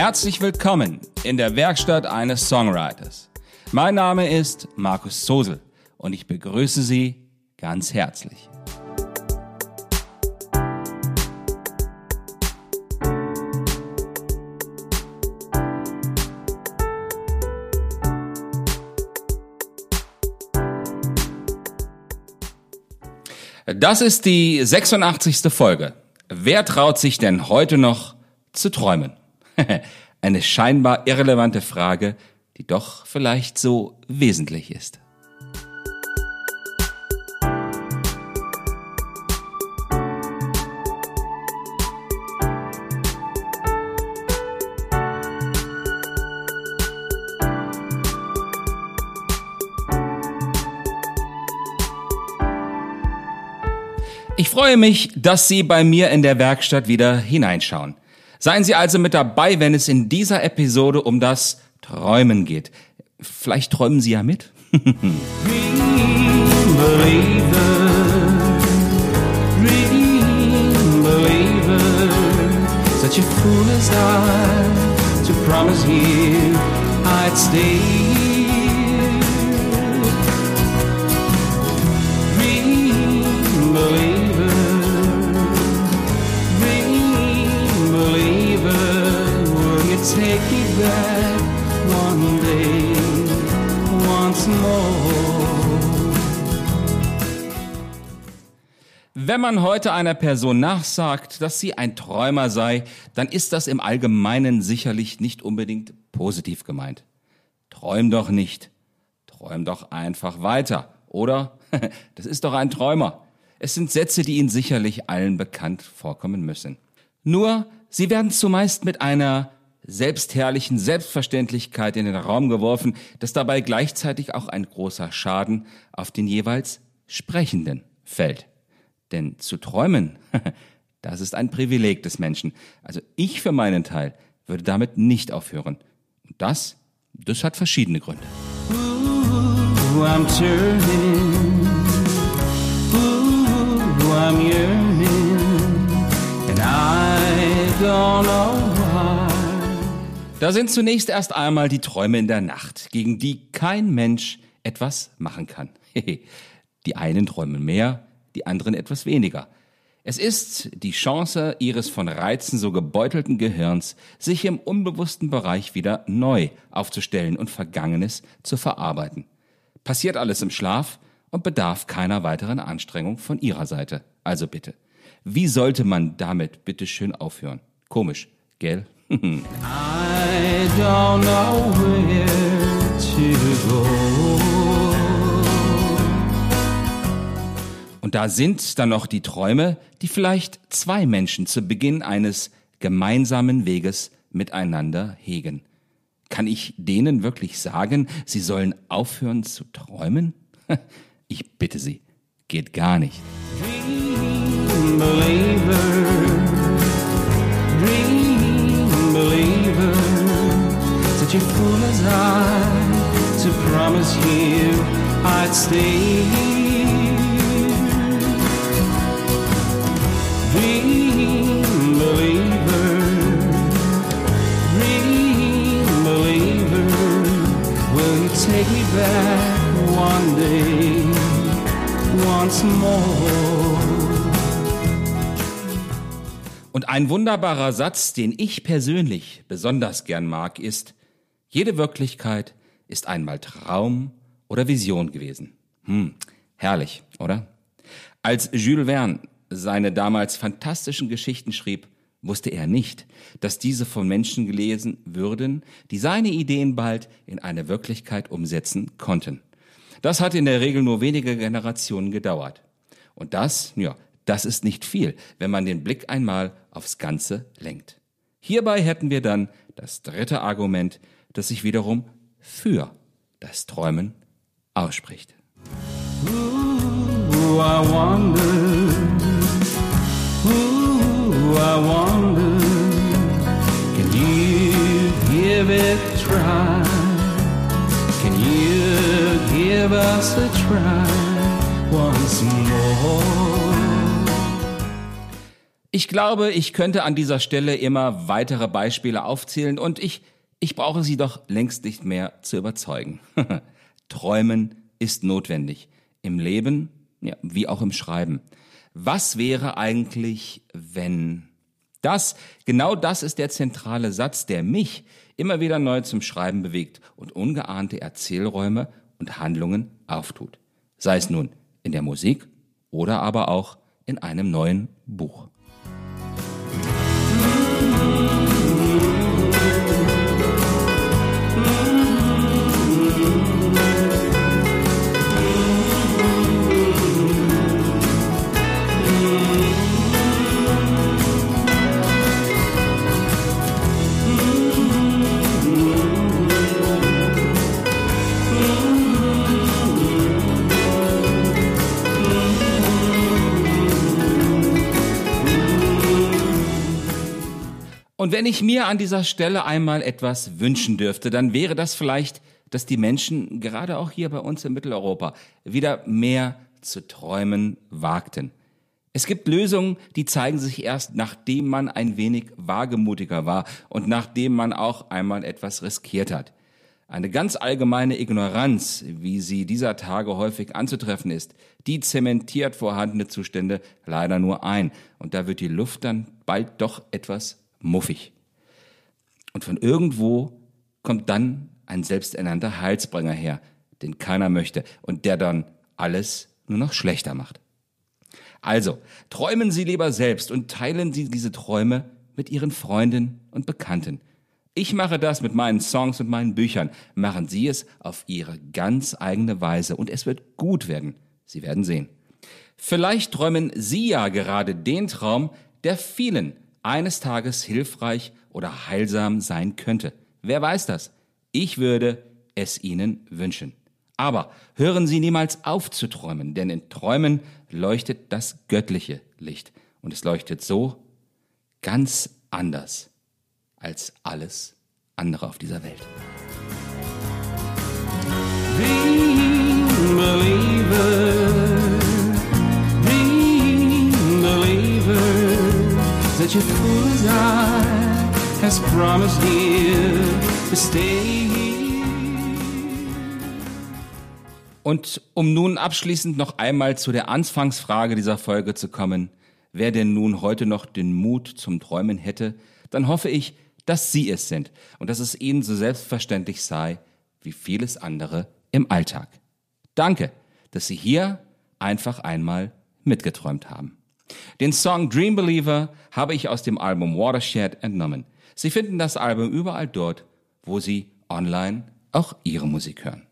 Herzlich willkommen in der Werkstatt eines Songwriters. Mein Name ist Markus Sosel und ich begrüße Sie ganz herzlich. Das ist die 86. Folge. Wer traut sich denn heute noch zu träumen? Eine scheinbar irrelevante Frage, die doch vielleicht so wesentlich ist. Ich freue mich, dass Sie bei mir in der Werkstatt wieder hineinschauen. Seien Sie also mit dabei, wenn es in dieser Episode um das Träumen geht. Vielleicht träumen Sie ja mit. Such a fool as I to promise you I'd stay take me back one day once more. Wenn man heute einer Person nachsagt, dass sie ein Träumer sei, dann ist das im Allgemeinen sicherlich nicht unbedingt positiv gemeint. Träum doch nicht. Träum doch einfach weiter. Oder? Das ist doch ein Träumer. Es sind Sätze, die Ihnen sicherlich allen bekannt vorkommen müssen. Nur, sie werden zumeist mit einer selbstherrlichen Selbstverständlichkeit in den Raum geworfen, dass dabei gleichzeitig auch ein großer Schaden auf den jeweils Sprechenden fällt. Denn zu träumen, das ist ein Privileg des Menschen. Also ich für meinen Teil würde damit nicht aufhören. Und das, das hat verschiedene Gründe. Ooh, I'm turning. Ooh, I'm da sind zunächst erst einmal die Träume in der Nacht, gegen die kein Mensch etwas machen kann. die einen träumen mehr, die anderen etwas weniger. Es ist die Chance ihres von Reizen so gebeutelten Gehirns, sich im unbewussten Bereich wieder neu aufzustellen und Vergangenes zu verarbeiten. Passiert alles im Schlaf und bedarf keiner weiteren Anstrengung von ihrer Seite. Also bitte, wie sollte man damit bitte schön aufhören? Komisch, gell? I don't know where to go. Und da sind dann noch die Träume, die vielleicht zwei Menschen zu Beginn eines gemeinsamen Weges miteinander hegen. Kann ich denen wirklich sagen, sie sollen aufhören zu träumen? Ich bitte Sie, geht gar nicht. Dream, such a fool as I to promise you I'd stay Dream believer, dream believer, will you take me back one day once more? Und ein wunderbarer Satz, den ich persönlich besonders gern mag, ist, jede Wirklichkeit ist einmal Traum oder Vision gewesen. Hm, herrlich, oder? Als Jules Verne seine damals fantastischen Geschichten schrieb, wusste er nicht, dass diese von Menschen gelesen würden, die seine Ideen bald in eine Wirklichkeit umsetzen konnten. Das hat in der Regel nur wenige Generationen gedauert. Und das, ja, das ist nicht viel, wenn man den Blick einmal aufs Ganze lenkt. Hierbei hätten wir dann das dritte Argument, das sich wiederum für das Träumen ausspricht. Ooh, I wonder, ooh, I wonder, can you give it a try? Can you give us a try once more? Ich glaube, ich könnte an dieser Stelle immer weitere Beispiele aufzählen und ich, ich brauche Sie doch längst nicht mehr zu überzeugen. Träumen ist notwendig. Im Leben, ja, wie auch im Schreiben. Was wäre eigentlich, wenn? Das, genau das ist der zentrale Satz, der mich immer wieder neu zum Schreiben bewegt und ungeahnte Erzählräume und Handlungen auftut. Sei es nun in der Musik oder aber auch in einem neuen Buch. Und wenn ich mir an dieser Stelle einmal etwas wünschen dürfte, dann wäre das vielleicht, dass die Menschen, gerade auch hier bei uns in Mitteleuropa, wieder mehr zu träumen wagten. Es gibt Lösungen, die zeigen sich erst, nachdem man ein wenig wagemutiger war und nachdem man auch einmal etwas riskiert hat. Eine ganz allgemeine Ignoranz, wie sie dieser Tage häufig anzutreffen ist, die zementiert vorhandene Zustände leider nur ein. Und da wird die Luft dann bald doch etwas muffig. Und von irgendwo kommt dann ein selbsternannter Heilsbringer her, den keiner möchte und der dann alles nur noch schlechter macht. Also, träumen Sie lieber selbst und teilen Sie diese Träume mit Ihren Freunden und Bekannten. Ich mache das mit meinen Songs und meinen Büchern. Machen Sie es auf Ihre ganz eigene Weise und es wird gut werden. Sie werden sehen. Vielleicht träumen Sie ja gerade den Traum, der vielen eines Tages hilfreich oder heilsam sein könnte. Wer weiß das? Ich würde es Ihnen wünschen. Aber hören Sie niemals auf zu träumen, denn in Träumen leuchtet das göttliche Licht. Und es leuchtet so ganz anders als alles andere auf dieser Welt. Be believer. That your fool's eye has promised dear to stay Und um nun abschließend noch einmal zu der Anfangsfrage dieser Folge zu kommen, wer denn nun heute noch den Mut zum Träumen hätte, dann hoffe ich, dass Sie es sind und dass es Ihnen so selbstverständlich sei wie vieles andere im Alltag. Danke, dass Sie hier einfach einmal mitgeträumt haben. Den Song Dream Believer habe ich aus dem Album Watershed entnommen. Sie finden das Album überall dort, wo Sie online auch Ihre Musik hören.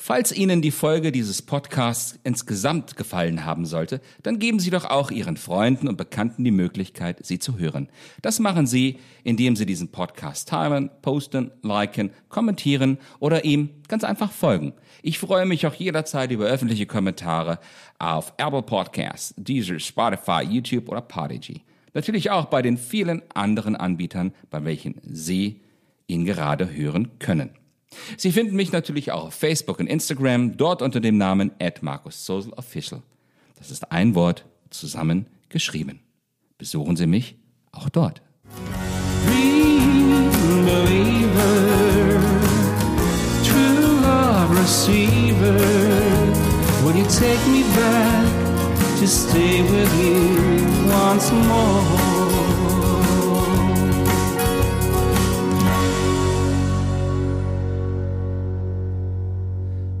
Falls Ihnen die Folge dieses Podcasts insgesamt gefallen haben sollte, dann geben Sie doch auch Ihren Freunden und Bekannten die Möglichkeit, sie zu hören. Das machen Sie, indem Sie diesen Podcast teilen, posten, liken, kommentieren oder ihm ganz einfach folgen. Ich freue mich auch jederzeit über öffentliche Kommentare auf Apple Podcasts, Deezer, Spotify, YouTube oder Podigy. Natürlich auch bei den vielen anderen Anbietern, bei welchen Sie ihn gerade hören können. Sie finden mich natürlich auch auf Facebook und Instagram, dort unter dem Namen @markussosel_official. Das ist ein Wort zusammen geschrieben. Besuchen Sie mich auch dort. Take me back to stay with you once more?